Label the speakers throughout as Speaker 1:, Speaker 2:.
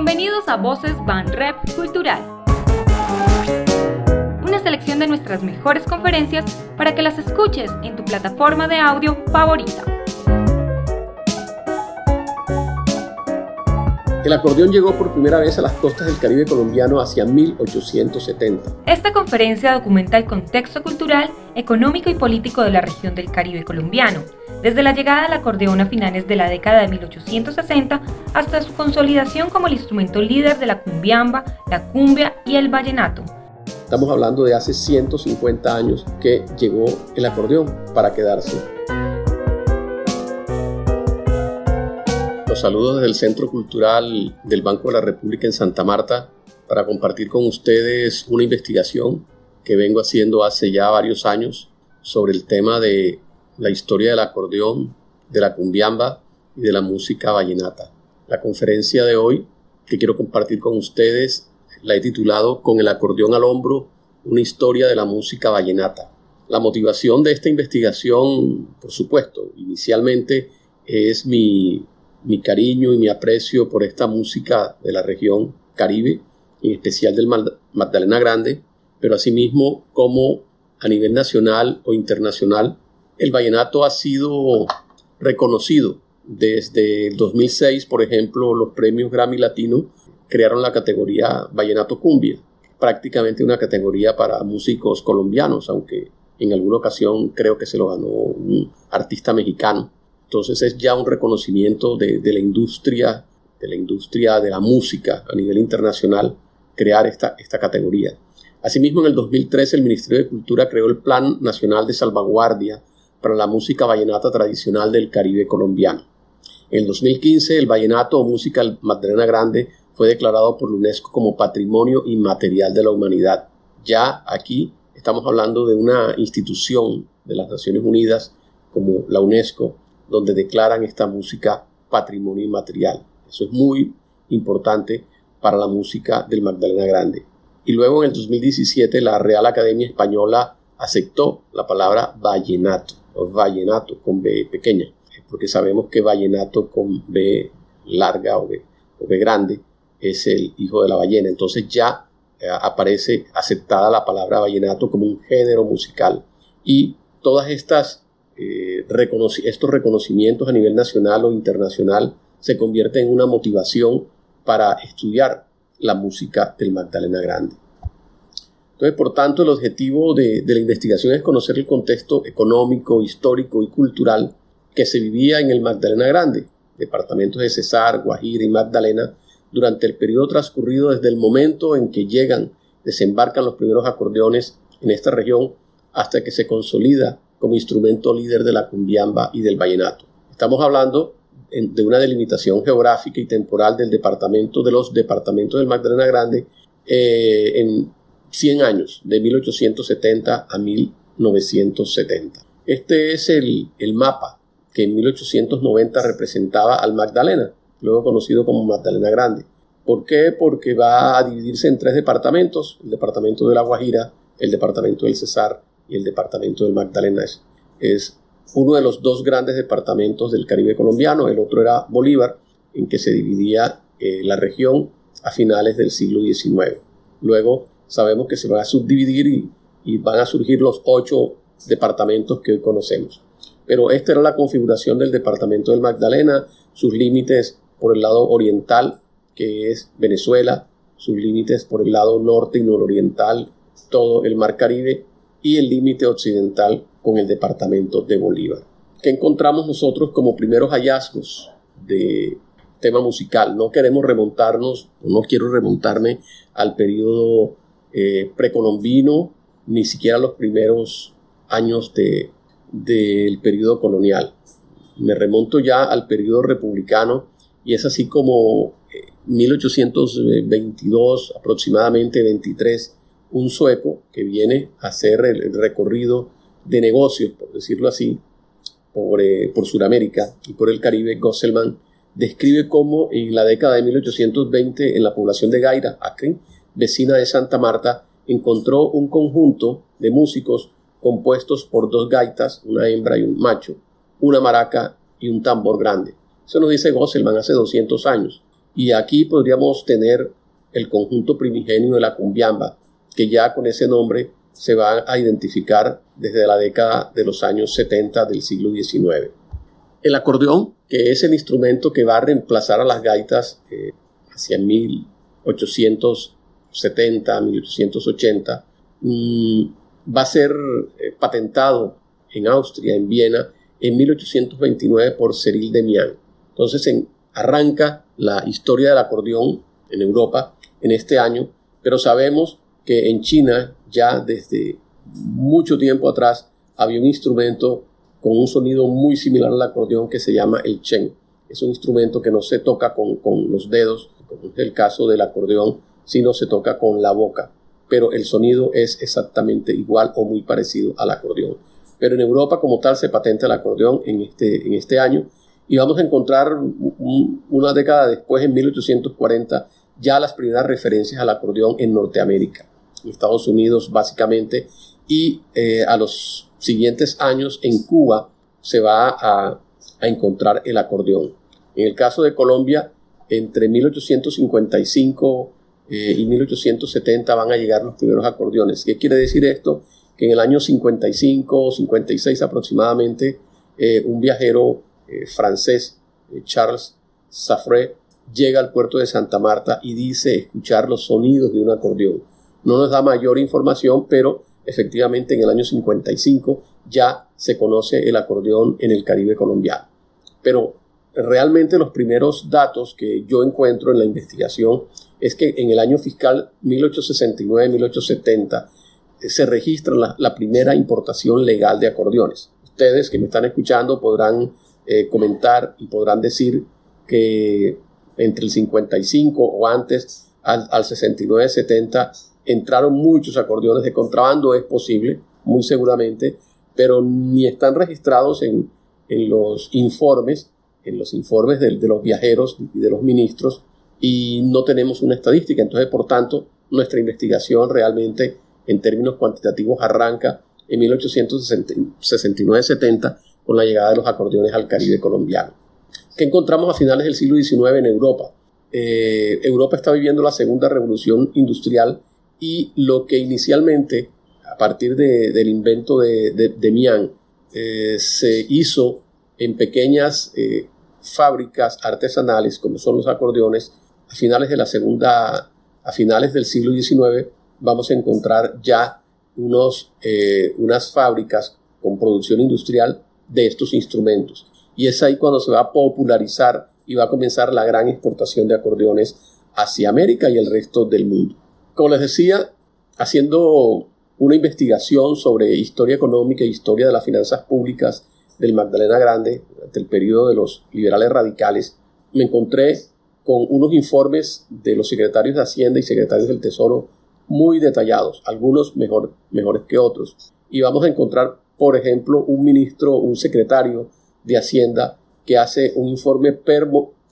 Speaker 1: Bienvenidos a Voces Van Rep Cultural. Una selección de nuestras mejores conferencias para que las escuches en tu plataforma de audio favorita.
Speaker 2: El acordeón llegó por primera vez a las costas del Caribe colombiano hacia 1870.
Speaker 1: Esta conferencia documenta el contexto cultural, económico y político de la región del Caribe colombiano, desde la llegada del acordeón a finales de la década de 1860 hasta su consolidación como el instrumento líder de la cumbiamba, la cumbia y el vallenato.
Speaker 2: Estamos hablando de hace 150 años que llegó el acordeón para quedarse. Saludos desde el Centro Cultural del Banco de la República en Santa Marta para compartir con ustedes una investigación que vengo haciendo hace ya varios años sobre el tema de la historia del acordeón, de la cumbiamba y de la música vallenata. La conferencia de hoy que quiero compartir con ustedes la he titulado Con el acordeón al hombro, una historia de la música vallenata. La motivación de esta investigación, por supuesto, inicialmente es mi mi cariño y mi aprecio por esta música de la región Caribe, en especial del Magdalena Grande, pero asimismo como a nivel nacional o internacional, el vallenato ha sido reconocido. Desde el 2006, por ejemplo, los premios Grammy Latino crearon la categoría Vallenato Cumbia, prácticamente una categoría para músicos colombianos, aunque en alguna ocasión creo que se lo ganó un artista mexicano. Entonces es ya un reconocimiento de, la industria, de la industria de la música a nivel internacional, crear esta, esta categoría. Asimismo, en el 2013 el Ministerio de Cultura creó el Plan Nacional de Salvaguardia para la música vallenata tradicional del Caribe colombiano. En el 2015 el vallenato o música Magdalena Grande fue declarado por la UNESCO como Patrimonio Inmaterial de la Humanidad. Ya aquí estamos hablando de una institución de las Naciones Unidas como la UNESCO donde declaran esta música patrimonio inmaterial. Eso es muy importante para la música del Magdalena Grande. Y luego en el 2017 la Real Academia Española aceptó la palabra vallenato, o vallenato con B pequeña, porque sabemos que vallenato con B larga o B, grande es el hijo de la ballena. Entonces ya eh, aparece aceptada la palabra vallenato como un género musical. Y todas estas eh, estos reconocimientos a nivel nacional o internacional se convierten en una motivación para estudiar la música del Magdalena Grande. Entonces, por tanto, el objetivo de, la investigación es conocer el contexto económico, histórico y cultural que se vivía en el Magdalena Grande, departamentos de Cesar, Guajira y Magdalena, durante el periodo transcurrido desde el momento en que llegan, desembarcan los primeros acordeones en esta región hasta que se consolida como instrumento líder de la cumbiamba y del vallenato. Estamos hablando de una delimitación geográfica y temporal del departamento de los departamentos del Magdalena Grande eh, en 100 años, de 1870 a 1970. Este es el, el mapa que en 1890 representaba al Magdalena, luego conocido como Magdalena Grande. ¿Por qué? Porque va a dividirse en tres departamentos, el departamento de La Guajira, el departamento del Cesar y el departamento del Magdalena es, uno de los dos grandes departamentos del Caribe colombiano, el otro era Bolívar, en que se dividía eh, la región a finales del siglo XIX. Luego sabemos que se va a subdividir y, y van a surgir los ocho departamentos que hoy conocemos. Pero esta era la configuración del departamento del Magdalena, sus límites por el lado oriental, que es Venezuela, sus límites por el lado norte y nororiental, todo el Mar Caribe, y el límite occidental con el departamento de Bolívar. ¿Qué encontramos nosotros como primeros hallazgos de tema musical? No queremos remontarnos, no quiero remontarme al periodo eh, precolombino, ni siquiera a los primeros años de, del periodo colonial. Me remonto ya al periodo republicano y es así como 1822, eh, aproximadamente 23, un sueco que viene a hacer el, recorrido de negocios, por decirlo así, por, eh, Sudamérica y por el Caribe, Gosselman, describe cómo en la década de 1820 en la población de Gaira, Acre, vecina de Santa Marta, encontró un conjunto de músicos compuestos por dos gaitas, una hembra y un macho, una maraca y un tambor grande. Eso nos dice Gosselman hace 200 años. Y aquí podríamos tener el conjunto primigenio de la cumbiamba, que ya con ese nombre se va a identificar desde la década de los años 70 del siglo XIX. El acordeón, que es el instrumento que va a reemplazar a las gaitas eh, hacia 1870, 1880, mm, va a ser eh, patentado en Austria, en Viena, en 1829 por Cyril Demian. Entonces arranca la historia del acordeón en Europa en este año, pero sabemos que en China ya desde mucho tiempo atrás había un instrumento con un sonido muy similar al acordeón que se llama el chen. Es un instrumento que no se toca con, con los dedos, como es el caso del acordeón, sino se toca con la boca. Pero el sonido es exactamente igual o muy parecido al acordeón. Pero en Europa como tal se patenta el acordeón en este, en este año y vamos a encontrar una década después, en 1840, ya las primeras referencias al acordeón en Norteamérica, Estados Unidos básicamente, y eh, a los siguientes años en Cuba se va a, encontrar el acordeón. En el caso de Colombia, entre 1855 eh, y 1870 van a llegar los primeros acordeones. ¿Qué quiere decir esto? Que en el año 55 o 56 aproximadamente, eh, un viajero eh, francés, eh, Charles Safre, llega al puerto de Santa Marta y dice escuchar los sonidos de un acordeón. No nos da mayor información, pero efectivamente en el año 55 ya se conoce el acordeón en el Caribe colombiano. Pero realmente los primeros datos que yo encuentro en la investigación es que en el año fiscal 1869-1870 eh, se registra la, primera importación legal de acordeones. Ustedes que me están escuchando podrán eh, comentar y podrán decir que entre el 55 o antes al, al 69-70 entraron muchos acordeones de contrabando, es posible, muy seguramente, pero ni están registrados en, en los informes, en los informes de, de, los viajeros y de los ministros, y no tenemos una estadística. Entonces, por tanto, nuestra investigación realmente en términos cuantitativos arranca en 1869-70 con la llegada de los acordeones al Caribe colombiano. ¿Qué encontramos a finales del siglo XIX en Europa? Eh, Europa está viviendo la segunda revolución industrial y lo que inicialmente, a partir del invento de, de, eh, se hizo en pequeñas eh, fábricas artesanales, como son los acordeones, a finales de la segunda, a finales del siglo XIX, vamos a encontrar ya unos, unas fábricas con producción industrial de estos instrumentos. Y es ahí cuando se va a popularizar y va a comenzar la gran exportación de acordeones hacia América y el resto del mundo. Como les decía, haciendo una investigación sobre historia económica e historia de las finanzas públicas del Magdalena Grande durante el periodo de los liberales radicales, me encontré con unos informes de los secretarios de Hacienda y secretarios del Tesoro muy detallados, algunos mejor, mejores que otros. Y vamos a encontrar por ejemplo, un ministro, un secretario de Hacienda que hace un informe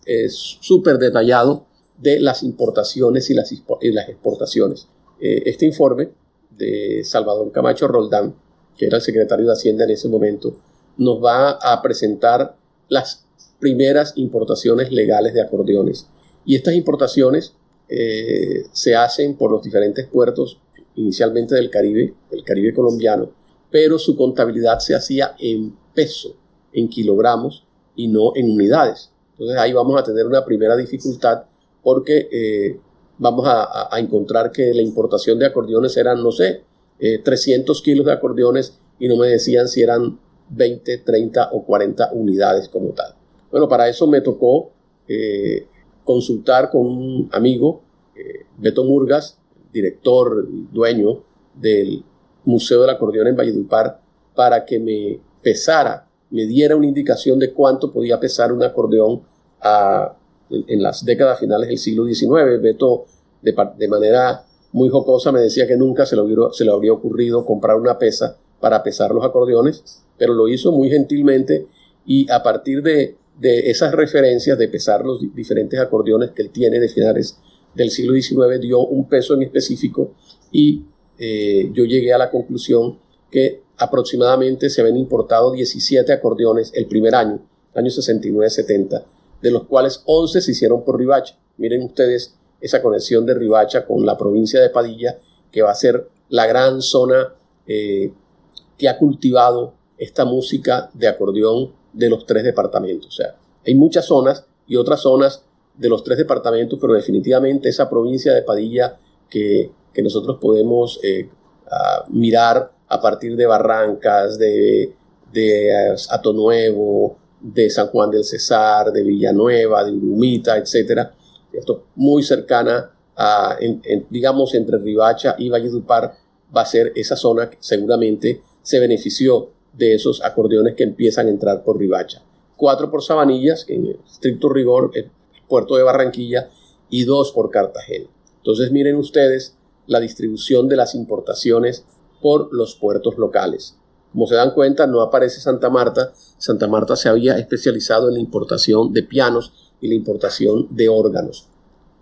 Speaker 2: eh, súper detallado de las importaciones y las, las exportaciones. Eh, este informe de Salvador Camacho Roldán, que era el secretario de Hacienda en ese momento, nos va a presentar las primeras importaciones legales de acordeones. Y estas importaciones eh, se hacen por los diferentes puertos, inicialmente del Caribe, del Caribe colombiano, pero su contabilidad se hacía en peso, en kilogramos y no en unidades. Entonces ahí vamos a tener una primera dificultad porque eh, vamos a, encontrar que la importación de acordeones eran, no sé, 300 eh, kilos de acordeones y no me decían si eran 20, 30 o 40 unidades como tal. Bueno, para eso me tocó eh, consultar con un amigo, Beto Murgas, director, dueño del Museo del Acordeón en Valledupar para que me pesara, me diera una indicación de cuánto podía pesar un acordeón en, las décadas finales del siglo XIX. Beto, de, manera muy jocosa, me decía que nunca se le, habría ocurrido comprar una pesa para pesar los acordeones, pero lo hizo muy gentilmente y a partir de, de esas referencias de pesar los diferentes acordeones que él tiene de finales del siglo XIX, dio un peso en específico y eh, yo llegué a la conclusión que aproximadamente se habían importado 17 acordeones el primer año, año 69-70, de los cuales 11 se hicieron por Ribacha. Miren ustedes esa conexión de Ribacha con la provincia de Padilla, que va a ser la gran zona eh, que ha cultivado esta música de acordeón de los tres departamentos. O sea, hay muchas zonas y otras zonas de los tres departamentos, pero definitivamente esa provincia de Padilla que, nosotros podemos eh, mirar a partir de Barrancas, de, de Ato Nuevo, de San Juan del Cesar, de Villanueva, de Urumita, etcétera, esto muy cercana a, digamos, entre Ribacha y Valledupar, va a ser esa zona que seguramente se benefició de esos acordeones que empiezan a entrar por Ribacha. Cuatro por Sabanillas, en estricto rigor el puerto de Barranquilla, y dos por Cartagena. Entonces miren ustedes la distribución de las importaciones por los puertos locales. Como se dan cuenta, no aparece Santa Marta. Santa Marta se había especializado en la importación de pianos y la importación de órganos.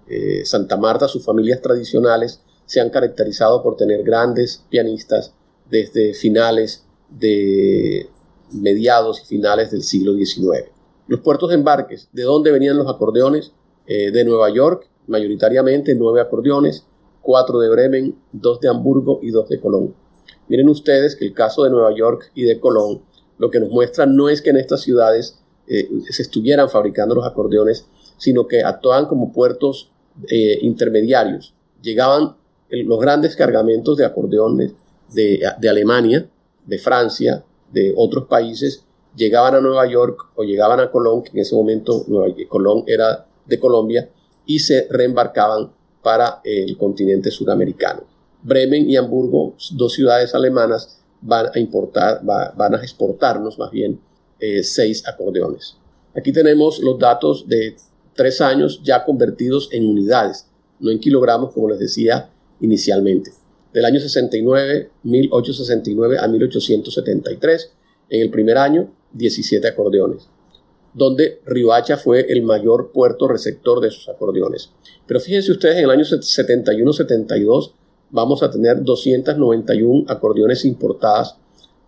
Speaker 2: Eh, Santa Marta, sus familias tradicionales, se han caracterizado por tener grandes pianistas desde finales de mediados y finales del siglo XIX. Los puertos de embarques, ¿de dónde venían los acordeones? Eh, de Nueva York, mayoritariamente nueve acordeones, cuatro de Bremen, dos de Hamburgo y dos de Colón. Miren ustedes que el caso de Nueva York y de Colón lo que nos muestra no es que en estas ciudades eh, se estuvieran fabricando los acordeones, sino que actuaban como puertos eh, intermediarios. Llegaban los grandes cargamentos de acordeones de, Alemania, de Francia, de otros países, llegaban a Nueva York o llegaban a Colón, que en ese momento Nueva, Colón era de Colombia, y se reembarcaban para el continente suramericano. Bremen y Hamburgo, dos ciudades alemanas, van a importar, van a exportarnos más bien eh, seis acordeones. Aquí tenemos los datos de tres años ya convertidos en unidades, no en kilogramos como les decía inicialmente. Del año 69, 1869 a 1873, en el primer año, 17 acordeones, donde Ribacha fue el mayor puerto receptor de esos acordeones. Pero fíjense ustedes, en el año 71-72 vamos a tener 291 acordeones importadas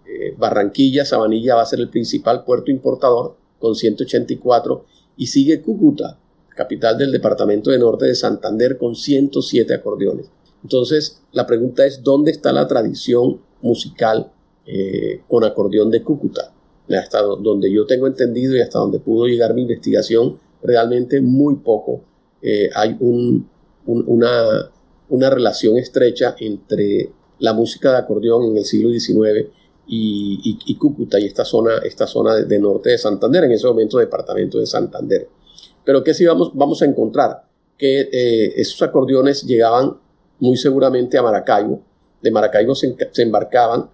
Speaker 2: eh, Barranquilla, Sabanilla va a ser el principal puerto importador con 184 y sigue Cúcuta, capital del departamento de norte de Santander con 107 acordeones. Entonces la pregunta es, ¿dónde está la tradición musical eh, con acordeón de Cúcuta? Hasta donde yo tengo entendido y hasta donde pudo llegar mi investigación, realmente muy poco. Eh, hay una, una relación estrecha entre la música de acordeón en el siglo XIX y, Cúcuta y esta zona, esta zona de, norte de Santander, en ese momento departamento de Santander. Pero ¿qué sí vamos, vamos a encontrar? Que eh, esos acordeones llegaban muy seguramente a Maracaibo, de Maracaibo se, embarcaban,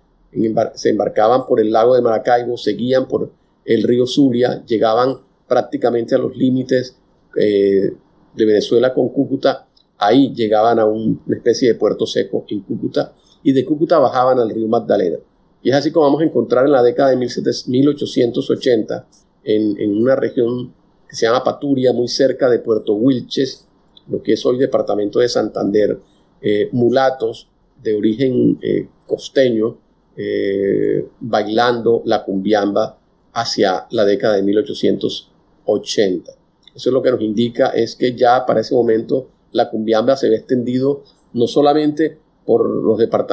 Speaker 2: se embarcaban por el lago de Maracaibo, seguían por el río Zulia, llegaban prácticamente a los límites eh, de Venezuela con Cúcuta, ahí llegaban a una especie de puerto seco en Cúcuta y de Cúcuta bajaban al río Magdalena. Y es así como vamos a encontrar en la década de 1880 en, una región que se llama Paturia, muy cerca de Puerto Wilches, lo que es hoy departamento de Santander, eh, mulatos de origen eh, costeño eh, bailando la cumbiamba hacia la década de 1880. Eso es lo que nos indica es que ya para ese momento la cumbiamba se ve extendido no solamente por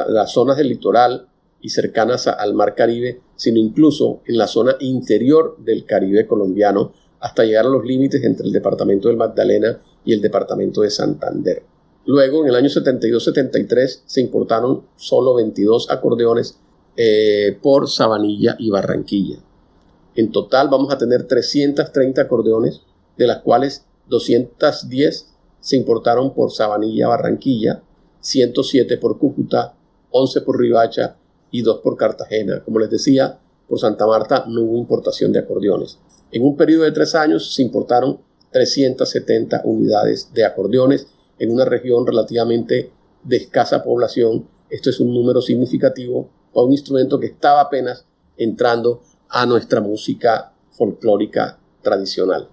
Speaker 2: las zonas del litoral y cercanas al mar Caribe, sino incluso en la zona interior del Caribe colombiano, hasta llegar a los límites entre el departamento del Magdalena y el departamento de Santander. Luego, en el año 72-73, se importaron solo 22 acordeones eh, por Sabanilla y Barranquilla. En total vamos a tener 330 acordeones, de las cuales 210 se importaron por Sabanilla, Barranquilla, 107 por Cúcuta, 11 por Ribacha y dos por Cartagena. Como les decía, por Santa Marta no hubo importación de acordeones. En un periodo de tres años se importaron 370 unidades de acordeones en una región relativamente de escasa población. Esto es un número significativo para un instrumento que estaba apenas entrando a nuestra música folclórica tradicional.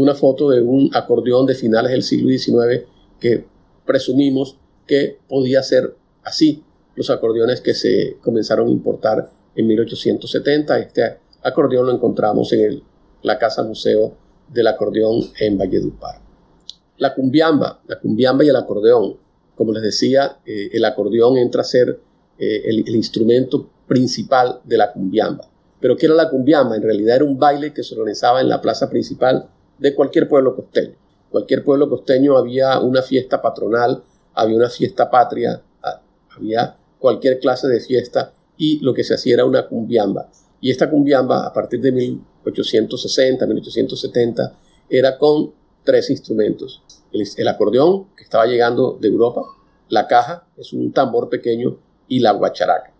Speaker 2: Una foto de un acordeón de finales del siglo XIX que presumimos que podía ser así, los acordeones que se comenzaron a importar en 1870. Este acordeón lo encontramos en la Casa Museo del acordeón en Valledupar. La cumbiamba, la cumbiamba y el acordeón. Como les decía, eh, el acordeón entra a ser eh, el, el, instrumento principal de la cumbiamba. Pero ¿qué era la cumbiamba? En realidad era un baile que se organizaba en la plaza principal de cualquier pueblo costeño. Cualquier pueblo costeño había una fiesta patronal, había una fiesta patria, ah, había cualquier clase de fiesta y lo que se hacía era una cumbiamba. Y esta cumbiamba, a partir de 1860, 1870, era con tres instrumentos. El, acordeón, que estaba llegando de Europa, la caja, es un tambor pequeño, y la guacharaca.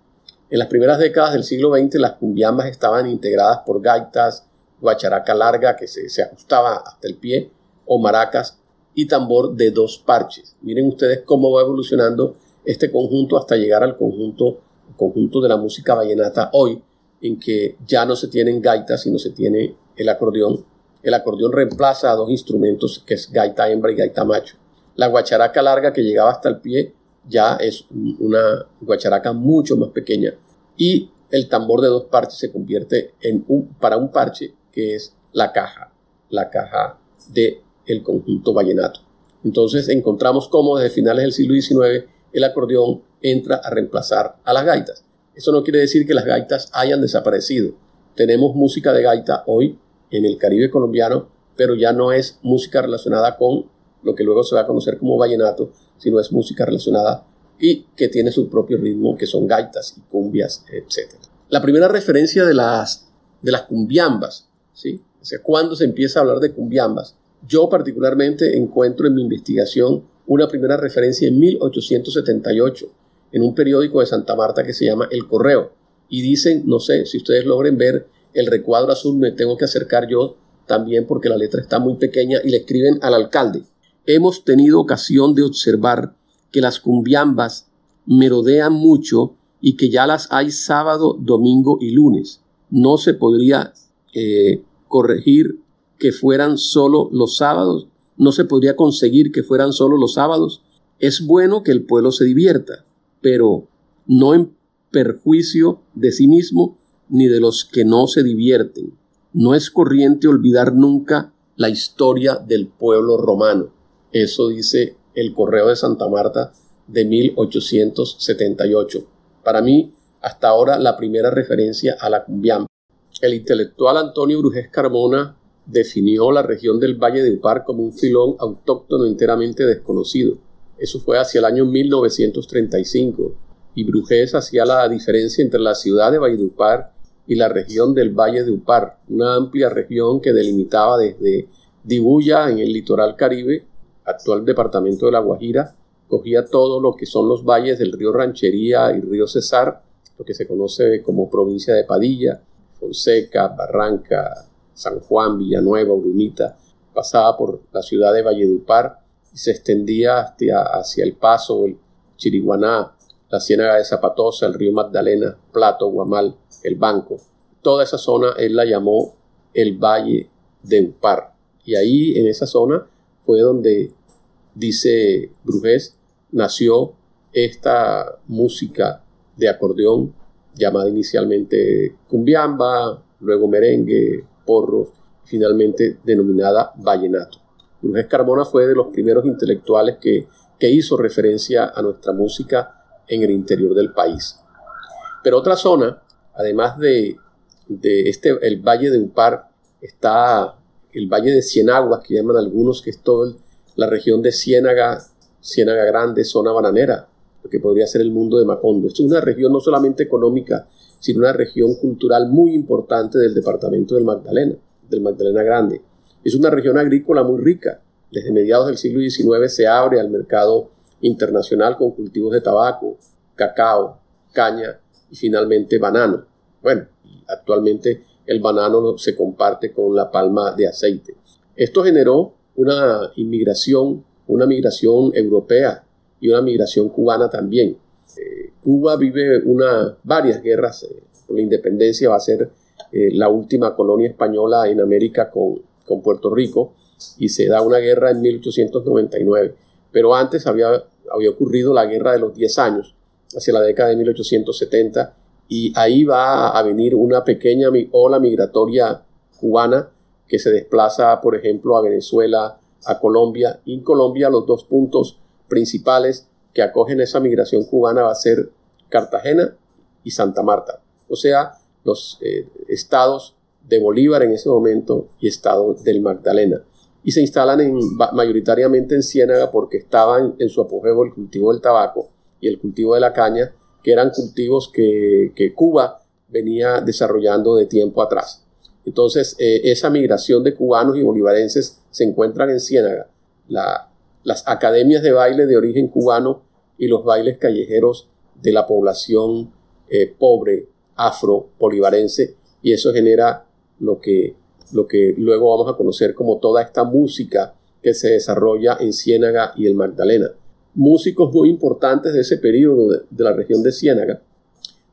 Speaker 2: En las primeras décadas del siglo XX, las cumbiambas estaban integradas por gaitas, guacharaca larga que se, ajustaba hasta el pie, o maracas, y tambor de dos parches. Miren ustedes cómo va evolucionando este conjunto hasta llegar al conjunto, conjunto de la música vallenata hoy, en que ya no se tienen gaitas, sino se tiene el acordeón. El acordeón reemplaza a dos instrumentos, que es gaita hembra y gaita macho. La guacharaca larga que llegaba hasta el pie ya es una guacharaca mucho más pequeña. Y el tambor de dos parches se convierte en un, para un parche que es la caja, la caja de el conjunto vallenato. Entonces encontramos cómo desde finales del siglo XIX el acordeón entra a reemplazar a las gaitas. Eso no quiere decir que las gaitas hayan desaparecido. Tenemos música de gaita hoy en el Caribe colombiano, pero ya no es música relacionada con lo que luego se va a conocer como vallenato, sino es música relacionada y que tiene su propio ritmo, que son gaitas y cumbias, etc. La primera referencia de las, de las cumbiambas, ¿sí? O sea, ¿cuándo se empieza a hablar de cumbiambas? Yo particularmente encuentro en mi investigación una primera referencia en 1878 en un periódico de Santa Marta que se llama El Correo. Y dicen, no sé, si ustedes logren ver el recuadro azul, me tengo que acercar yo también porque la letra está muy pequeña y le escriben al alcalde. Hemos tenido ocasión de observar que las cumbiambas merodean mucho y que ya las hay sábado, domingo y lunes. No se podría eh, corregir que fueran solo los sábados. No se podría conseguir que fueran solo los sábados. Es bueno que el pueblo se divierta, pero no en perjuicio de sí mismo ni de los que no se divierten. No es corriente olvidar nunca la historia del pueblo romano. Eso dice el Correo de Santa Marta de 1878. Para mí, hasta ahora, la primera referencia a la cumbiamba. El intelectual Antonio Brujés Carmona definió la región del Valle de Upar como un filón autóctono enteramente desconocido. Eso fue hacia el año 1935 y Brujés hacía la diferencia entre la ciudad de Valledupar y la región del Valle de Upar, una amplia región que delimitaba desde Dibuya en el litoral caribe, actual departamento de La Guajira, cogía todo lo que son los valles del río Ranchería y río Cesar, lo que se conoce como provincia de Padilla, Fonseca, Barranca, San Juan, Villanueva, Urumita, pasaba por la ciudad de Valledupar y se extendía hacia, hacia el Paso, el Chiriguaná, la Ciénaga de Zapatosa, el río Magdalena, Plato, Guamal, el Banco. Toda esa zona él la llamó el Valle de Upar. Y ahí en esa zona fue donde, dice Brujés, nació esta música de acordeón llamada inicialmente cumbiamba, luego merengue, porros, finalmente denominada vallenato. Brujés Carmona fue de los primeros intelectuales que, hizo referencia a nuestra música en el interior del país. Pero otra zona, además de, este, el Valle de Upar, está el Valle de Cienaguas, que llaman algunos, que es toda la región de Ciénaga, Ciénaga Grande, zona bananera, lo que podría ser el mundo de Macondo. Esto es una región no solamente económica, sino una región cultural muy importante del departamento del Magdalena, del Magdalena Grande. Es una región agrícola muy rica. Desde mediados del siglo XIX se abre al mercado internacional con cultivos de tabaco, cacao, caña y finalmente banano. Bueno, actualmente el banano se comparte con la palma de aceite. Esto generó una inmigración, una migración europea y una migración cubana también. Eh, Cuba vive una, varias guerras. Eh, la independencia va a ser eh, la última colonia española en América con, con Puerto Rico y se da una guerra en 1899. Pero antes había, había ocurrido la guerra de los 10 años, hacia la década de 1870, y ahí va a venir una pequeña ola migratoria cubana que se desplaza, por ejemplo, a Venezuela, a Colombia. Y en Colombia los dos puntos principales que acogen esa migración cubana va a ser Cartagena y Santa Marta. O sea, los eh, estados de Bolívar en ese momento y estado del Magdalena. Y se instalan en, mayoritariamente en Ciénaga porque estaban en su apogeo el cultivo del tabaco y el cultivo de la caña, que eran cultivos que, Cuba venía desarrollando de tiempo atrás. Entonces, eh, esa migración de cubanos y bolivarenses se encuentran en Ciénaga. Las academias de baile de origen cubano y los bailes callejeros de la población eh, pobre afro-bolivarense y eso genera lo que, lo que luego vamos a conocer como toda esta música que se desarrolla en Ciénaga y el Magdalena. Músicos muy importantes de ese periodo de, la región de Ciénaga.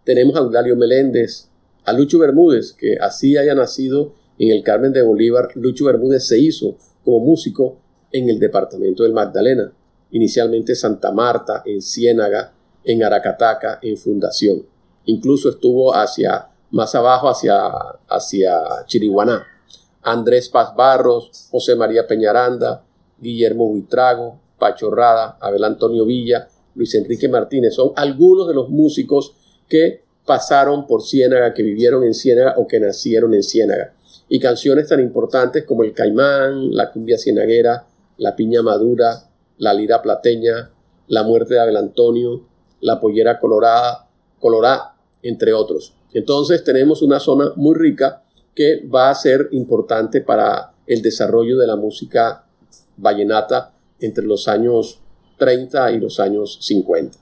Speaker 2: Tenemos a Eudalio Meléndez, a Lucho Bermúdez, que así haya nacido en el Carmen de Bolívar. Lucho Bermúdez se hizo como músico en el departamento del Magdalena, inicialmente Santa Marta, en Ciénaga, en Aracataca, en Fundación. Incluso estuvo hacia más abajo hacia, hacia Chiriguaná. Andrés Paz Barros, José María Peñaranda, Guillermo Buitrago, Pacho Rada, Abel Antonio Villa, Luis Enrique Martínez, son algunos de los músicos que pasaron por Ciénaga, que vivieron en Ciénaga o que nacieron en Ciénaga. Y canciones tan importantes como El Caimán, La Cumbia Cienaguera, La Piña Madura, La Lira Plateña, La Muerte de Abel Antonio, La Pollera Colorada, entre otros. Entonces tenemos una zona muy rica que va a ser importante para el desarrollo de la música vallenata entre los años 30 y los años 50.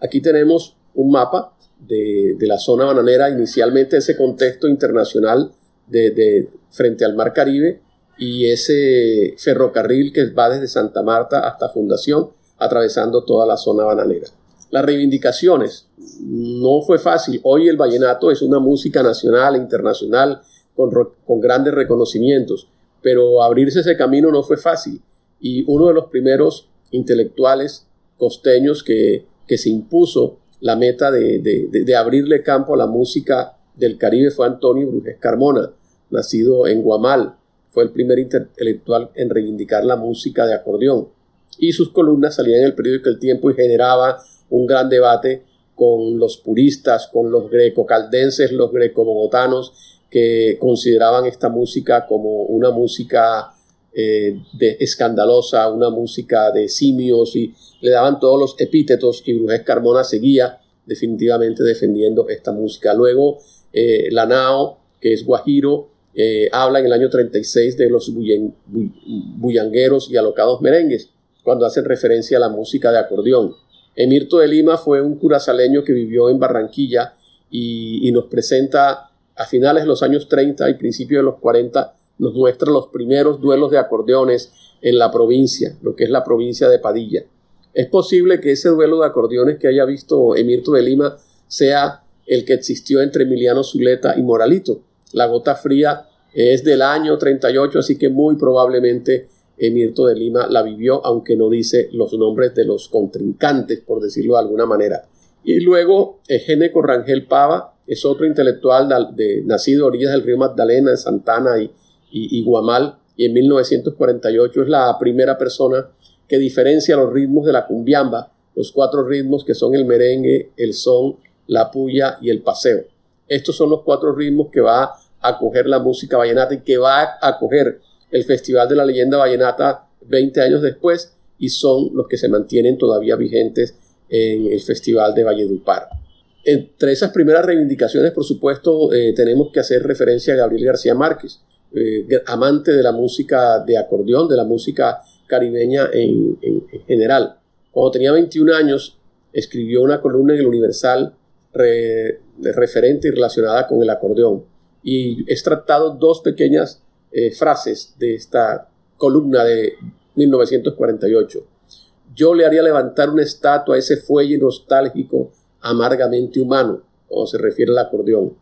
Speaker 2: Aquí tenemos un mapa de, la zona bananera, inicialmente ese contexto internacional de, frente al Mar Caribe y ese ferrocarril que va desde Santa Marta hasta Fundación, atravesando toda la zona bananera. Las reivindicaciones. No fue fácil. Hoy el vallenato es una música nacional e internacional con, grandes reconocimientos, pero abrirse ese camino no fue fácil. Y uno de los primeros intelectuales costeños que, se impuso la meta de, abrirle campo a la música del Caribe fue Antonio Brujes Carmona, nacido en Guamal. Fue el primer intelectual en reivindicar la música de acordeón. Y sus columnas salían en el periódico El Tiempo y generaba un gran debate con los puristas, con los greco-caldenses, los greco-bogotanos, que consideraban esta música como una música eh, de escandalosa, una música de simios y le daban todos los epítetos y Brujes Carmona seguía definitivamente defendiendo esta música. Luego eh, Lanao, que es guajiro, eh, habla en el año 36 de los bullangueros y alocados merengues, cuando hacen referencia a la música de acordeón. Emirto de Lima fue un curazaleño que vivió en Barranquilla y, nos presenta a finales de los años 30 y principios de los 40, nos muestra los primeros duelos de acordeones en la provincia, lo que es la provincia de Padilla. Es posible que ese duelo de acordeones que haya visto Emirto de Lima sea el que existió entre Emiliano Zuleta y Moralito. La gota fría es del año 38, así que muy probablemente Emirto de Lima la vivió, aunque no dice los nombres de los contrincantes, por decirlo de alguna manera. Y luego Eugene Corrangel Pava es otro intelectual de, nacido a orillas del río Magdalena, de Santana y, y, Guamal, y en 1948 es la primera persona que diferencia los ritmos de la cumbiamba, los cuatro ritmos que son el merengue, el son, la puya y el paseo. Estos son los cuatro ritmos que va a coger la música vallenata y que va a coger el Festival de la Leyenda Vallenata 20 años después y son los que se mantienen todavía vigentes en el Festival de Valledupar. Entre esas primeras reivindicaciones, por supuesto, eh, tenemos que hacer referencia a Gabriel García Márquez, eh, amante de la música de acordeón, de la música caribeña en, general. Cuando tenía 21 años, escribió una columna en el Universal referente y relacionada con el acordeón. Y es tratado dos pequeñas eh, frases de esta columna de 1948. Yo le haría levantar una estatua a ese fuelle nostálgico amargamente humano, cuando se refiere al acordeón.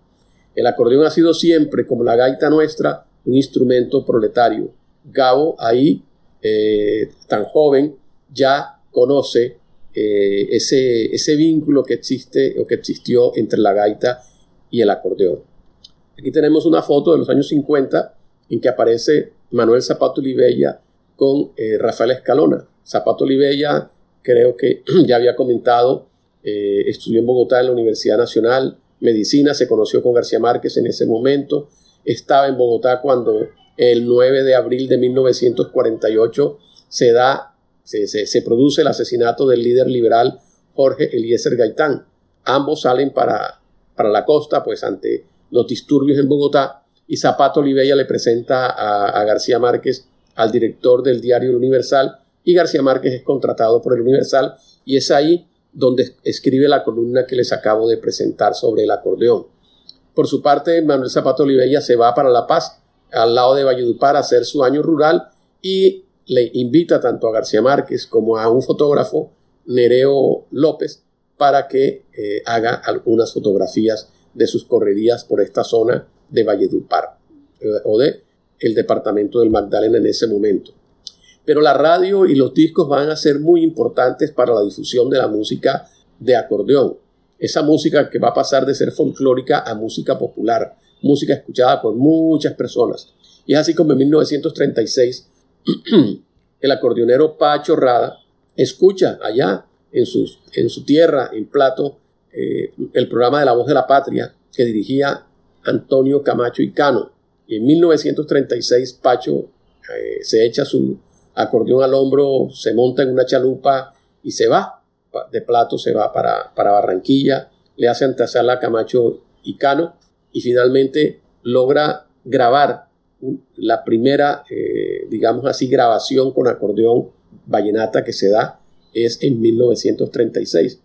Speaker 2: El acordeón ha sido siempre, como la gaita nuestra, un instrumento proletario. Gabo, ahí, eh, tan joven, ya conoce eh, ese, ese vínculo que existe o que existió entre la gaita y el acordeón. Aquí tenemos una foto de los años 50 en que aparece Manuel Zapato Olivella con eh, Rafael Escalona. Zapato Olivella, creo que ya había comentado, eh, estudió en Bogotá en la Universidad Nacional, Medicina, se conoció con García Márquez en ese momento, estaba en Bogotá cuando el 9 de abril de 1948 se da, se, produce el asesinato del líder liberal Jorge Eliezer Gaitán. Ambos salen para, para la costa, pues ante los disturbios en Bogotá, y Zapato Olivella le presenta a, García Márquez al director del diario El Universal, y García Márquez es contratado por el Universal, y es ahí donde escribe la columna que les acabo de presentar sobre el acordeón. Por su parte, Manuel Zapato Olivella se va para La Paz, al lado de Valledupar, a hacer su año rural y le invita tanto a García Márquez como a un fotógrafo, Nereo López, para que eh, haga algunas fotografías de sus correrías por esta zona de Valledupar eh, o de el departamento del Magdalena en ese momento. Pero la radio y los discos van a ser muy importantes para la difusión de la música de acordeón. Esa música que va a pasar de ser folclórica a música popular, música escuchada por muchas personas. Y es así como en 1936 el acordeonero Pacho Rada escucha allá en, en su tierra, en Plato, eh, el programa de La Voz de la Patria que dirigía Antonio Camacho y Cano. Y en 1936 Pacho eh, se echa su acordeón al hombro, se monta en una chalupa y se va. De Plato se va para, para Barranquilla, le hace antesala a Camacho y Cano y finalmente logra grabar la primera, eh, digamos así, grabación con acordeón vallenata que se da es en 1936.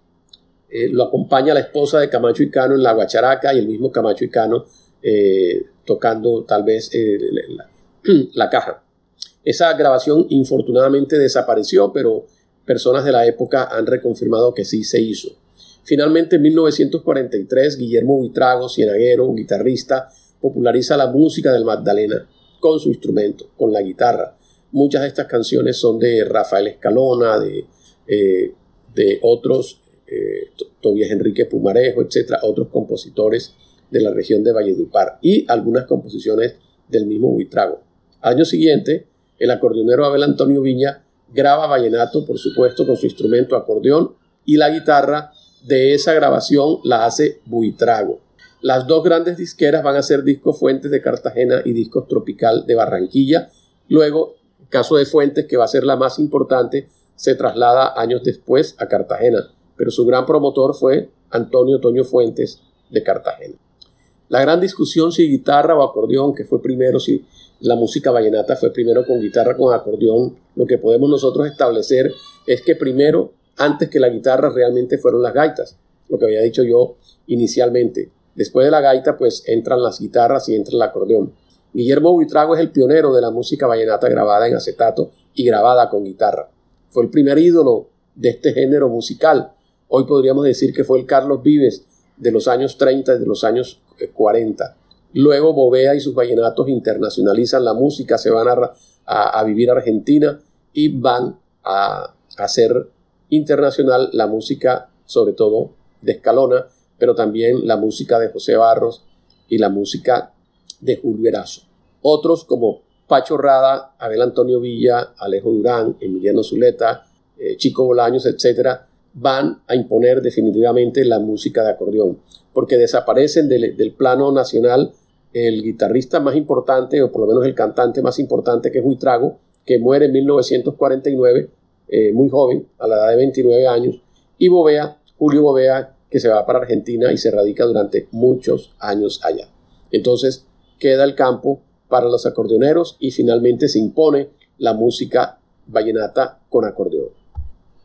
Speaker 2: Eh, lo acompaña la esposa de Camacho y Cano en la guacharaca y el mismo Camacho y Cano eh, tocando tal vez eh, la, caja. Esa grabación infortunadamente desapareció, pero personas de la época han reconfirmado que sí se hizo. Finalmente, en 1943, Guillermo Buitrago, cienaguero, guitarrista, populariza la música del Magdalena con su instrumento, con la guitarra. Muchas de estas canciones son de Rafael Escalona, de, de otros eh, Tobias Enrique Pumarejo, etcétera, otros compositores de la región de Valledupar y algunas composiciones del mismo Buitrago. Año siguiente, el acordeonero Abel Antonio Viña graba vallenato, por supuesto, con su instrumento acordeón y la guitarra de esa grabación la hace Buitrago. Las dos grandes disqueras van a ser Discos Fuentes de Cartagena y Discos Tropical de Barranquilla. Luego, caso de Fuentes, que va a ser la más importante, se traslada años después a Cartagena pero su gran promotor fue Antonio Toño Fuentes de Cartagena. La gran discusión si guitarra o acordeón, que fue primero, si la música vallenata fue primero con guitarra o con acordeón, lo que podemos nosotros establecer es que primero, antes que la guitarra, realmente fueron las gaitas, lo que había dicho yo inicialmente. Después de la gaita, pues entran las guitarras y entra el acordeón. Guillermo Buitrago es el pionero de la música vallenata grabada en acetato y grabada con guitarra. Fue el primer ídolo de este género musical Hoy podríamos decir que fue el Carlos Vives de los años 30 y de los años 40. Eh, Luego Bovea y sus vallenatos internacionalizan la música, se van a, vivir a Argentina y van a, hacer internacional la música, sobre todo de Escalona, pero también la música de José Barros y la música de Julio Erazo. Otros como Pacho Rada, Abel Antonio Villa, Alejo Durán, Emiliano Zuleta, eh, Chico Bolaños, etcétera, van a imponer definitivamente la música de acordeón, porque desaparecen del, plano nacional el guitarrista más importante, o por lo menos el cantante más importante, que es Huitrago, que muere en 1949, eh, muy joven, a la edad de 29 años, y Bovea, Julio Bovea, que se va para Argentina y se radica durante muchos años allá. Entonces queda el campo para los acordeoneros y finalmente se impone la música vallenata con acordeón.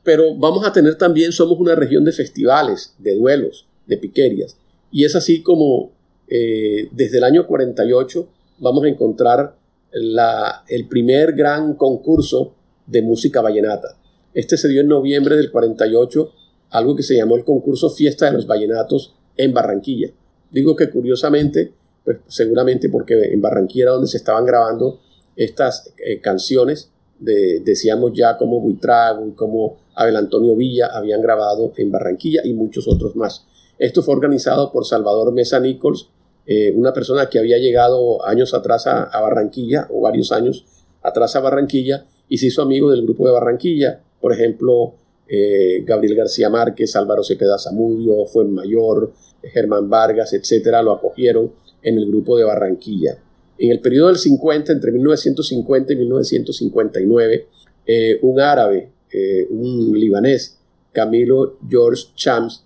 Speaker 2: Pero vamos a tener también, somos una región de festivales, de duelos, de piquerias. Y es así como eh, desde el año 48 vamos a encontrar la, el primer gran concurso de música vallenata. Este se dio en noviembre del 48, algo que se llamó el concurso Fiesta de los Vallenatos en Barranquilla. Digo que curiosamente, pues seguramente porque en Barranquilla era donde se estaban grabando estas eh, canciones, de, decíamos ya como Buitrago y como Abel Antonio Villa habían grabado en Barranquilla y muchos otros más. Esto fue organizado por Salvador Mesa Nichols eh, una persona que había llegado años atrás a, Barranquilla, o varios años atrás a Barranquilla, y se hizo amigo del grupo de Barranquilla. Por ejemplo, eh, Gabriel García Márquez, Álvaro Cepeda Zamudio, Fuenmayor, Germán Vargas, etcétera, lo acogieron en el grupo de Barranquilla. En el periodo del 50, entre 1950 y 1959, eh, un árabe, un libanés, Camilo George Chams,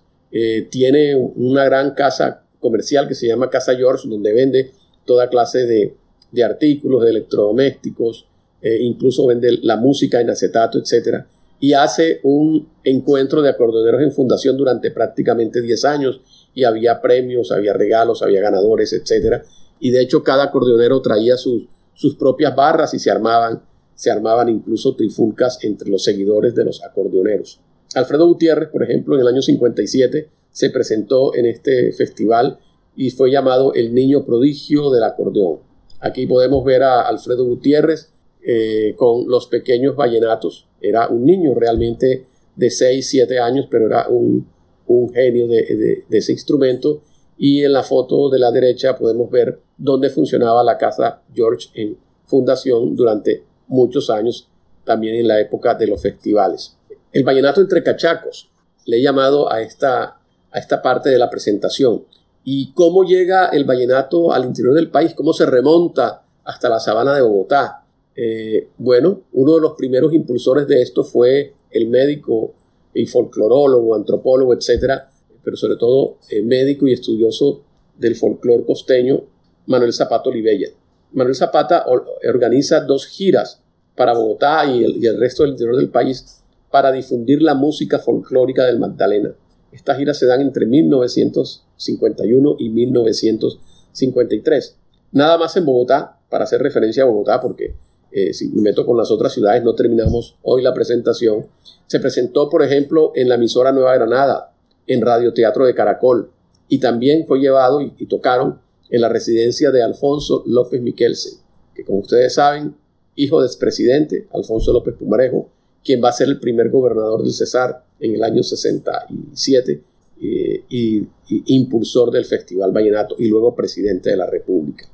Speaker 2: tiene una gran casa comercial que se llama Casa George, donde vende toda clase de, artículos, de electrodomésticos, eh, incluso vende la música en acetato, etc. Y hace un encuentro de acordeoneros en fundación durante prácticamente 10 años y había premios, había regalos, había ganadores, etc. Y de hecho cada acordeonero traía sus, sus propias barras y se armaban, se armaban incluso trifulcas entre los seguidores de los acordeoneros. Alfredo Gutiérrez, por ejemplo, en el año 57 se presentó en este festival y fue llamado el niño prodigio del acordeón. Aquí podemos ver a Alfredo Gutiérrez eh, con los pequeños vallenatos. Era un niño realmente de 6, 7 años, pero era un, genio de, ese instrumento. Y en la foto de la derecha podemos ver dónde funcionaba la casa George en fundación durante muchos años, también en la época de los festivales. El vallenato entre cachacos, le he llamado a esta a esta parte de la presentación. ¿Y cómo llega el vallenato al interior del país? ¿Cómo se remonta hasta la sabana de Bogotá? Eh, bueno, uno de los primeros impulsores de esto fue el médico y folclorólogo, antropólogo, etcétera, pero sobre todo el médico y estudioso del folclor costeño, Manuel Zapata Olivella. Manuel Zapata organiza dos giras para Bogotá y el, resto del interior del país para difundir la música folclórica del Magdalena. Estas giras se dan entre 1951 y 1953. Nada más en Bogotá, para hacer referencia a Bogotá, porque eh, si me meto con las otras ciudades no terminamos hoy la presentación. Se presentó, por ejemplo, en la emisora Nueva Granada, en Radio Teatro de Caracol, y también fue llevado y tocaron en la residencia de Alfonso López Miquelsen, que como ustedes saben, hijo del expresidente Alfonso López Pumarejo, quien va a ser el primer gobernador del Cesar en el año 67 eh, y, impulsor del Festival Vallenato y luego presidente de la República.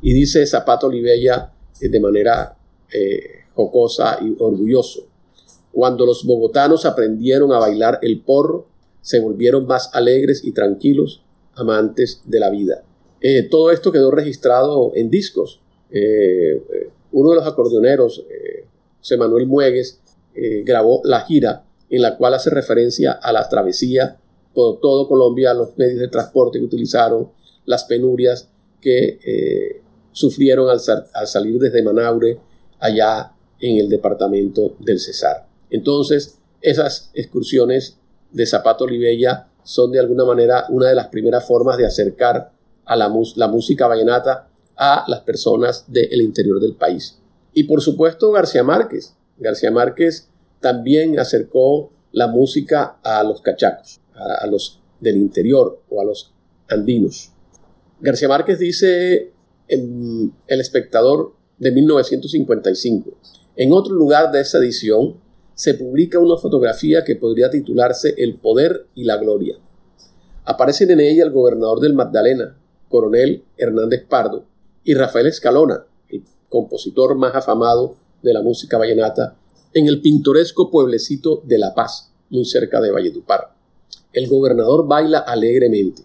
Speaker 2: Y dice Zapato Olivella eh, de manera eh, jocosa y orgulloso, cuando los bogotanos aprendieron a bailar el porro, se volvieron más alegres y tranquilos, amantes de la vida. Todo esto quedó registrado en discos. uno de los acordeoneros, José Manuel Muegues, eh, grabó La gira, en la cual hace referencia a la travesía por todo Colombia, los medios de transporte que utilizaron, las penurias que eh, sufrieron al, salir desde Manaure allá en el departamento del Cesar. Entonces, esas excursiones de Zapato Olivella son de alguna manera una de las primeras formas de acercar a la, la música vallenata a las personas del interior del país. Y por supuesto García Márquez, García Márquez también acercó la música a los cachacos, a, los del interior o a los andinos. García Márquez dice en El espectador de 1955, en otro lugar de esa edición se publica una fotografía que podría titularse El poder y la gloria. Aparecen en ella el gobernador del Magdalena, coronel Hernández Pardo, y Rafael Escalona, el compositor más afamado de la música vallenata en el pintoresco pueblecito de La Paz, muy cerca de Valledupar. El gobernador baila alegremente.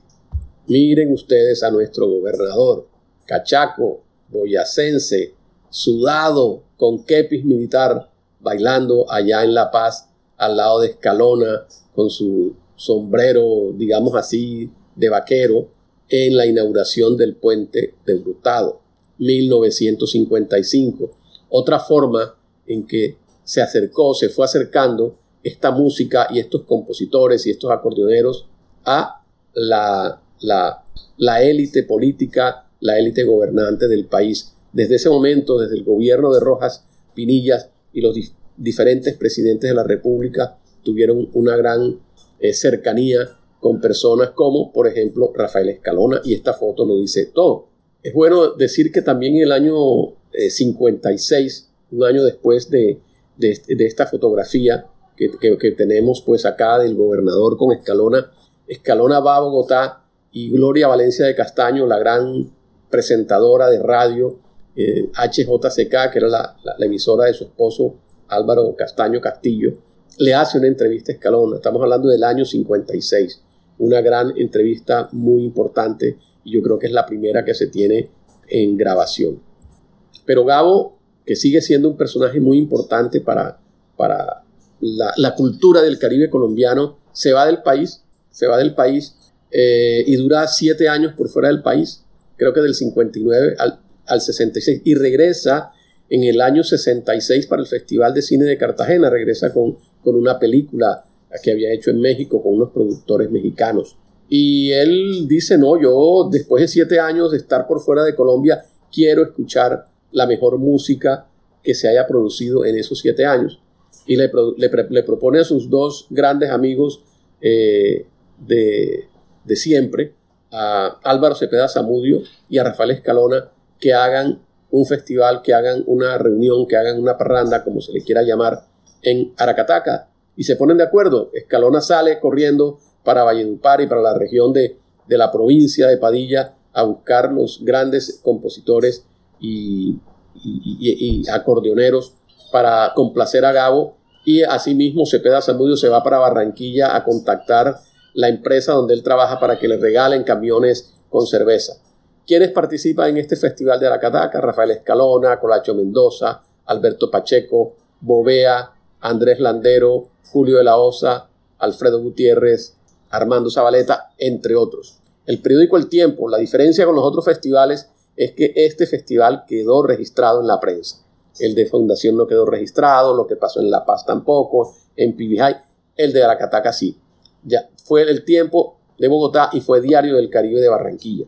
Speaker 2: Miren ustedes a nuestro gobernador, cachaco, boyacense, sudado, con kepis militar, bailando allá en La Paz, al lado de Escalona, con su sombrero, digamos así, de vaquero, en la inauguración del puente de Brutado, 1955 otra forma en que se acercó, se fue acercando esta música y estos compositores y estos acordeoneros a la, élite política, la élite gobernante del país. Desde ese momento, desde el gobierno de Rojas Pinillas y los diferentes presidentes de la República tuvieron una gran eh, cercanía con personas como, por ejemplo, Rafael Escalona, y esta foto lo dice todo. Es bueno decir que también en el año 56, eh, un año después de, esta fotografía que, tenemos pues acá del gobernador con Escalona. Escalona va a Bogotá y Gloria Valencia de Castaño, la gran presentadora de radio HJCK, eh, que era la, emisora de su esposo Álvaro Castaño Castillo, le hace una entrevista a Escalona. Estamos hablando del año 56. Una gran entrevista muy importante y yo creo que es la primera que se tiene en grabación. Pero Gabo, que sigue siendo un personaje muy importante para, para la, cultura del Caribe colombiano, se va del país, se va del país eh, y dura siete años por fuera del país, creo que del 59 al, al 66, y regresa en el año 66 para el Festival de Cine de Cartagena, regresa con, con una película que había hecho en México con unos productores mexicanos. Y él dice, no, yo después de siete años de estar por fuera de Colombia, quiero escuchar la mejor música que se haya producido en esos siete años. Y le, le, propone a sus dos grandes amigos eh, de, de siempre, a Álvaro Cepeda Zamudio y a Rafael Escalona, que hagan un festival, que hagan una reunión, que hagan una parranda, como se le quiera llamar, en Aracataca. Y se ponen de acuerdo. Escalona sale corriendo para Valledupar y para la región de, de la provincia de Padilla a buscar los grandes compositores y, y, acordeoneros para complacer a Gabo y asimismo Cepeda Zamudio se va para Barranquilla a contactar la empresa donde él trabaja para que le regalen camiones con cerveza. ¿Quiénes participan en este festival de Aracataca? Rafael Escalona, Colacho Mendoza, Alberto Pacheco, Bovea, Andrés Landero, Julio de la Osa, Alfredo Gutiérrez, Armando Zabaleta, entre otros. El periódico El Tiempo, la diferencia con los otros festivales es que este festival quedó registrado en la prensa. El de Fundación no quedó registrado, lo que pasó en La Paz tampoco, en Pibijay, el de Aracataca sí. Ya fue el tiempo de Bogotá y fue Diario del Caribe de Barranquilla.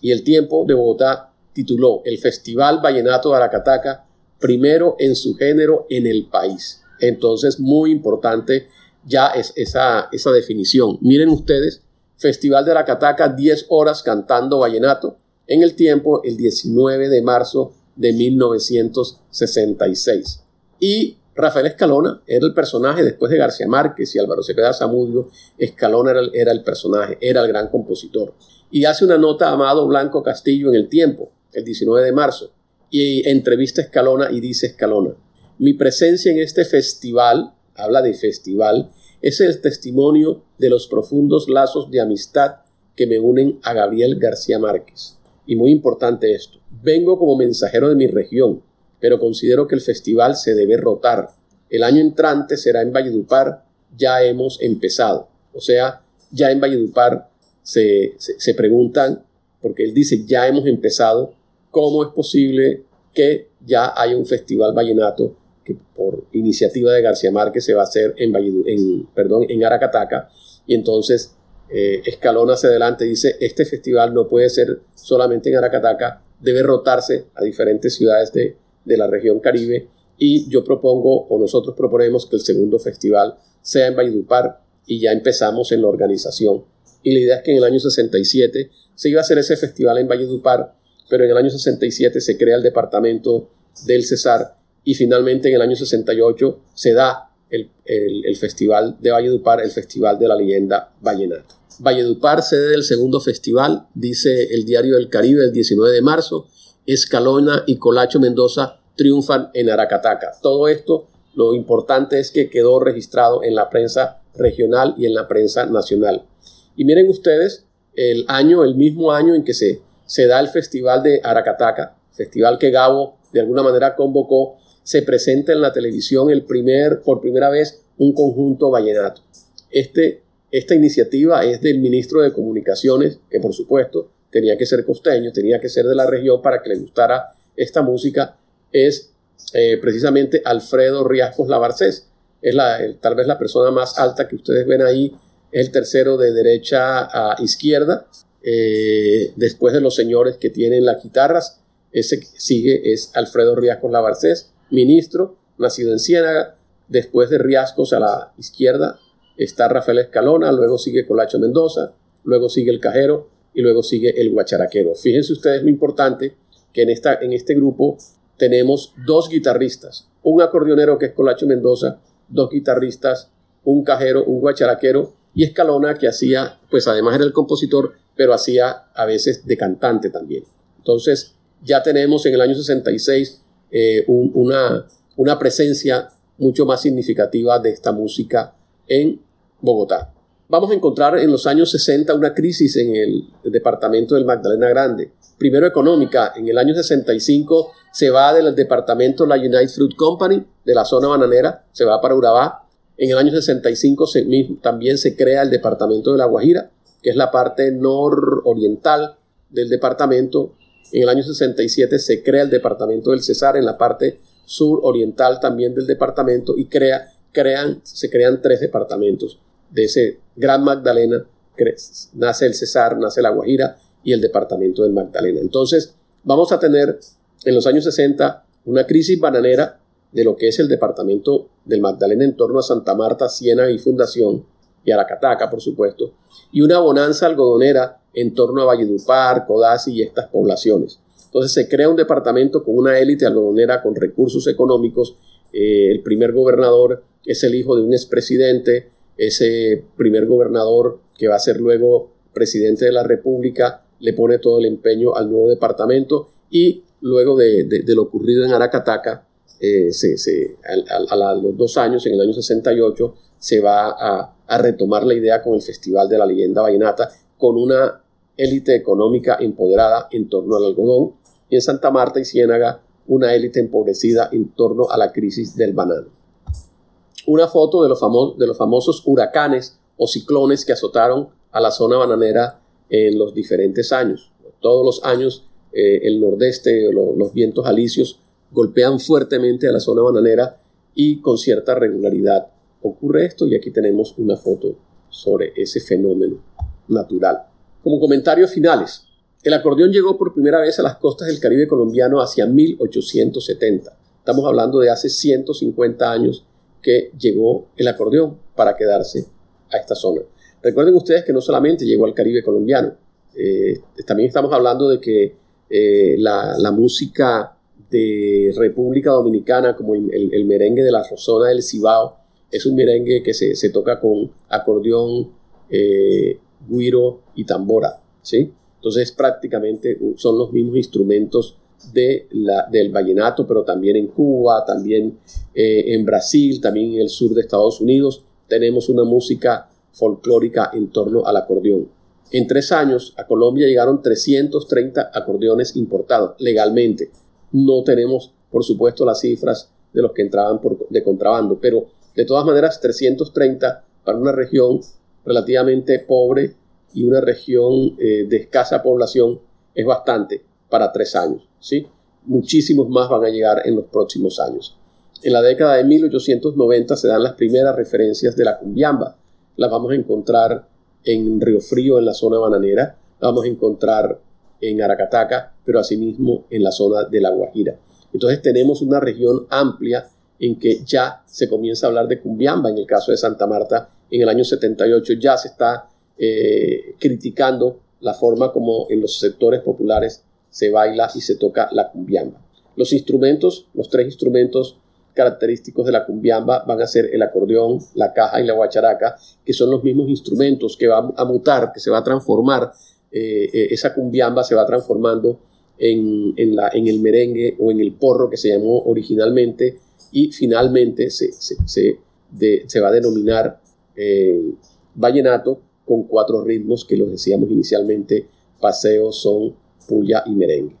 Speaker 2: Y el tiempo de Bogotá tituló El Festival Vallenato de Aracataca, primero en su género en el país. Entonces, muy importante ya es esa, esa definición. Miren ustedes, Festival de Aracataca, 10 horas cantando vallenato, en el tiempo el 19 de marzo de 1966. Y Rafael Escalona era el personaje después de García Márquez y Álvaro Cepeda Zamudio. Escalona era el, era el personaje, era el gran compositor. Y hace una nota a Amado Blanco Castillo en el tiempo, el 19 de marzo, y entrevista a Escalona y dice Escalona, mi presencia en este festival, habla de festival, es el testimonio de los profundos lazos de amistad que me unen a Gabriel García Márquez. Y muy importante esto, vengo como mensajero de mi región, pero considero que el festival se debe rotar. El año entrante será en Valledupar, ya hemos empezado. O sea, ya en Valledupar se, se, preguntan, porque él dice, ya hemos empezado, ¿cómo es posible que ya haya un festival vallenato que por iniciativa de García Márquez se va a hacer en, en, perdón, en Aracataca? Y entonces eh, Escalón hacia adelante dice, este festival no puede ser solamente en Aracataca, debe rotarse a diferentes ciudades de, la región Caribe y yo propongo o nosotros proponemos que el segundo festival sea en Valledupar y ya empezamos en la organización. Y la idea es que en el año 67 se iba a hacer ese festival en Valledupar, pero en el año 67 se crea el departamento del Cesar y finalmente en el año 68 se da el, el festival de Valledupar, el festival de la leyenda vallenata. Valledupar, sede del segundo festival, dice el Diario del Caribe el 19 de marzo. Escalona y Colacho Mendoza triunfan en Aracataca. Todo esto, lo importante es que quedó registrado en la prensa regional y en la prensa nacional. Y miren ustedes, el año, el mismo año en que se, se da el festival de Aracataca, festival que Gabo de alguna manera convocó, se presenta en la televisión el primer, por primera vez un conjunto vallenato. Este esta iniciativa es del ministro de Comunicaciones, que por supuesto tenía que ser costeño, tenía que ser de la región para que le gustara esta música, es eh, precisamente Alfredo Riascos Labarcés. Es la, tal vez la persona más alta que ustedes ven ahí, es el tercero de derecha a izquierda, eh, después de los señores que tienen las guitarras, ese que sigue es Alfredo Riascos Labarcés, ministro, nacido en Ciénaga, después de Riascos a la izquierda está Rafael Escalona, luego sigue Colacho Mendoza, luego sigue el Cajero y luego sigue el Guacharaquero. Fíjense ustedes lo importante que en, esta, en este grupo tenemos dos guitarristas, un acordeonero que es Colacho Mendoza, dos guitarristas, un cajero, un guacharaquero y Escalona que hacía, pues además era el compositor, pero hacía a veces de cantante también. Entonces, ya tenemos en el año 66 eh, una, una presencia mucho más significativa de esta música en Bogotá. Vamos a encontrar en los años 60 una crisis en el departamento del Magdalena Grande. Primero económica, en el año 65 se va del departamento la United Fruit Company de la zona bananera, se va para Urabá. En el año 65 también se crea el departamento de La Guajira, que es la parte nororiental del departamento. En el año 67 se crea el departamento del Cesar en la parte suroriental también del departamento y crea, crean, se crean tres departamentos de ese Gran Magdalena nace el Cesar, nace la Guajira y el departamento del Magdalena. Entonces, vamos a tener en los años 60 una crisis bananera de lo que es el departamento del Magdalena en torno a Santa Marta, Siena y Fundación, y Aracataca, por supuesto, y una bonanza algodonera en torno a Valledupar, Codazzi y estas poblaciones. Entonces se crea un departamento con una élite algodonera con recursos económicos. Eh, el primer gobernador es el hijo de un expresidente, ese primer gobernador que va a ser luego presidente de la República le pone todo el empeño al nuevo departamento y luego de, lo ocurrido en Aracataca, eh, a, los dos años, en el año 68, se va a, a, retomar la idea con el Festival de la Leyenda Vallenata, con una élite económica empoderada en torno al algodón, y en Santa Marta y Ciénaga una élite empobrecida en torno a la crisis del banano una foto de los, famosos huracanes o ciclones que azotaron a la zona bananera en los diferentes años. Todos los años eh, el nordeste, los vientos alisios golpean fuertemente a la zona bananera y con cierta regularidad ocurre esto y aquí tenemos una foto sobre ese fenómeno natural. Como comentarios finales, el acordeón llegó por primera vez a las costas del Caribe colombiano hacia 1870. Estamos hablando de hace 150 años que llegó el acordeón para quedarse a esta zona. Recuerden ustedes que no solamente llegó al Caribe colombiano, eh, también estamos hablando de que eh, la, música de República Dominicana, como el, merengue de la zona del Cibao, es un merengue que se, toca con acordeón, eh, guiro y tambora. ¿sí? Entonces prácticamente son los mismos instrumentos de la, del vallenato, pero también en Cuba, también eh, en Brasil, también en el sur de Estados Unidos, tenemos una música folclórica en torno al acordeón. En tres años a Colombia llegaron 330 acordeones importados legalmente. No tenemos, por supuesto, las cifras de los que entraban por, de contrabando, pero de todas maneras 330 para una región relativamente pobre y una región eh, de escasa población es bastante para tres años. ¿sí? Muchísimos más van a llegar en los próximos años. En la década de 1890 se dan las primeras referencias de la cumbiamba. Las vamos a encontrar en Río Frío, en la zona bananera, las vamos a encontrar en Aracataca, pero asimismo en la zona de La Guajira. Entonces tenemos una región amplia en que ya se comienza a hablar de cumbiamba. En el caso de Santa Marta, en el año 78 ya se está eh, criticando la forma como en los sectores populares se baila y se toca la cumbiamba. Los instrumentos, los tres instrumentos característicos de la cumbiamba van a ser el acordeón, la caja y la guacharaca, que son los mismos instrumentos que van a mutar, que se va a transformar, eh, eh, esa cumbiamba se va transformando en, el merengue o en el porro que se llamó originalmente y finalmente se, va a denominar vallenato con cuatro ritmos que los decíamos inicialmente, paseo, son, puya y merengue.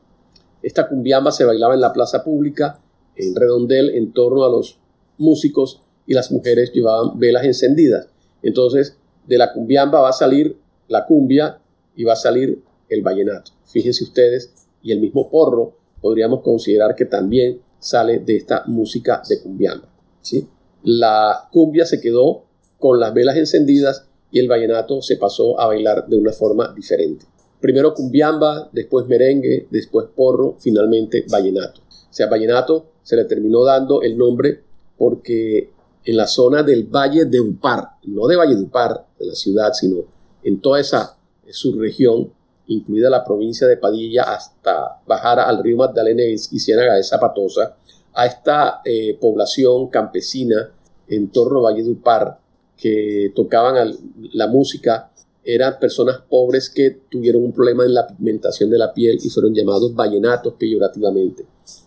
Speaker 2: Esta cumbiamba se bailaba en la plaza pública, en redondel, en torno a los músicos y las mujeres llevaban velas encendidas. Entonces, de la cumbiamba va a salir la cumbia y va a salir el vallenato. Fíjense ustedes, y el mismo porro podríamos considerar que también sale de esta música de cumbiamba. ¿sí? La cumbia se quedó con las velas encendidas y el vallenato se pasó a bailar de una forma diferente. Primero cumbiamba, después merengue, después porro, finalmente vallenato. O sea, vallenato se le terminó dando el nombre porque en la zona del Valle de Upar, no de Valle de Upar, de la ciudad, sino en toda esa subregión, incluida la provincia de Padilla, hasta bajar al río Magdalena y Ciénaga de Zapatosa, a esta eh, población campesina en torno a Valle de Upar, que tocaban la música eran personas pobres que tuvieron un problema en la pigmentación de la piel y fueron llamados vallenatos peyorativamente.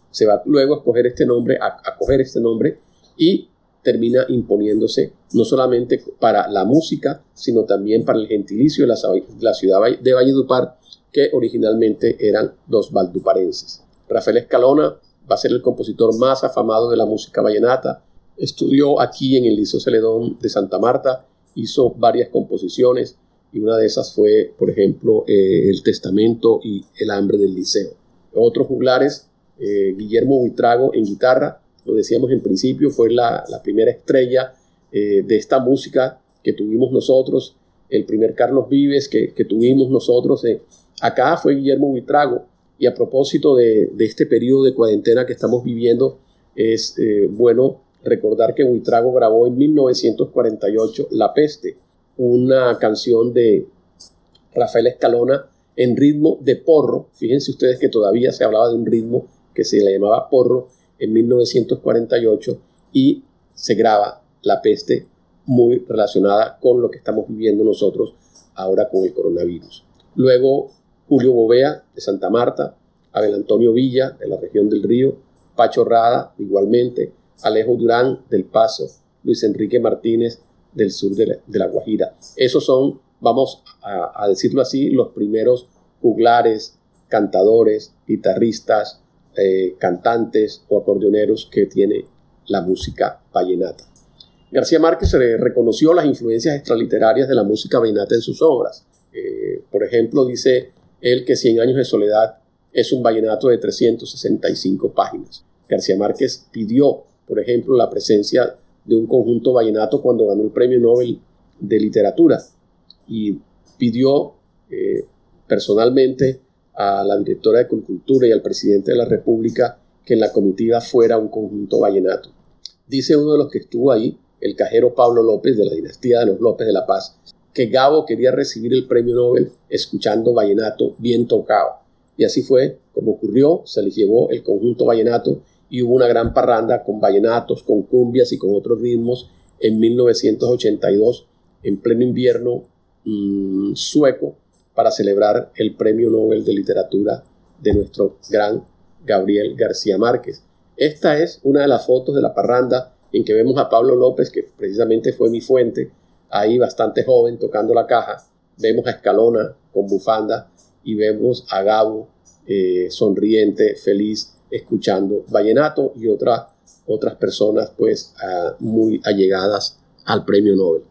Speaker 2: Se va luego a escoger este nombre, a, coger este nombre y termina imponiéndose no solamente para la música, sino también para el gentilicio de la, ciudad de Valledupar, que originalmente eran los valduparenses. Rafael Escalona va a ser el compositor más afamado de la música vallenata. Estudió aquí en el Liceo Celedón de Santa Marta, hizo varias composiciones y una de esas fue, por ejemplo, eh, El Testamento y El Hambre del Liceo. Otros juglares, eh, Guillermo Buitrago en guitarra, lo decíamos en principio, fue la, primera estrella eh, de esta música que tuvimos nosotros, el primer Carlos Vives que, tuvimos nosotros. Acá fue Guillermo Buitrago. Y a propósito de, este periodo de cuarentena que estamos viviendo, es bueno recordar que Buitrago grabó en 1948 La Peste, una canción de Rafael Escalona en ritmo de porro. Fíjense ustedes que todavía se hablaba de un ritmo que se le llamaba porro en 1948 y se graba La peste muy relacionada con lo que estamos viviendo nosotros ahora con el coronavirus. Luego Julio Bovea de Santa Marta, Abel Antonio Villa de la región del Río, Pacho Rada igualmente, Alejo Durán del Paso, Luis Enrique Martínez del sur de la, Guajira. Esos son, vamos a, decirlo así, los primeros juglares, cantadores, guitarristas, eh, cantantes o acordeoneros que tiene la música vallenata. García Márquez reconoció las influencias extraliterarias de la música vallenata en sus obras. Eh, por ejemplo, dice él que Cien años de soledad es un vallenato de 365 páginas. García Márquez pidió, por ejemplo, la presencia de un conjunto vallenato cuando ganó el Premio Nobel de Literatura y pidió eh, personalmente a la directora de Cultura y al presidente de la República que en la comitiva fuera un conjunto vallenato. Dice uno de los que estuvo ahí, el cajero Pablo López de la dinastía de los López de la Paz, que Gabo quería recibir el premio Nobel escuchando vallenato bien tocado. Y así fue como ocurrió, se le llevó el conjunto vallenato y hubo una gran parranda con vallenatos, con cumbias y con otros ritmos en 1982, en pleno invierno mm, sueco, para celebrar el Premio Nobel de Literatura de nuestro gran Gabriel García Márquez. Esta es una de las fotos de la parranda en que vemos a Pablo López, que precisamente fue mi fuente, ahí bastante joven tocando la caja. Vemos a Escalona con bufanda y vemos a Gabo eh, sonriente, feliz, escuchando vallenato y otras otras personas pues muy allegadas al premio Nobel.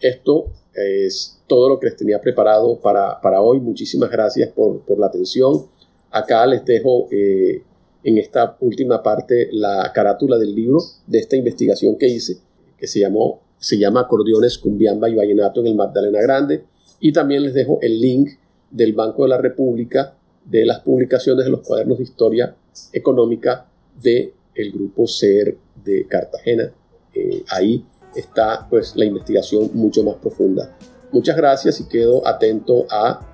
Speaker 2: Esto es todo lo que les tenía preparado para, para hoy. Muchísimas gracias por, por, la atención. Acá les dejo eh, en esta última parte la carátula del libro de esta investigación que hice, que se, llamó, se llama Acordeones, Cumbiamba y Vallenato en el Magdalena Grande. Y también les dejo el link del Banco de la República de las publicaciones de los cuadernos de historia económica del el grupo SER de Cartagena. Eh, ahí está pues la investigación mucho más profunda. Muchas gracias y quedo atento a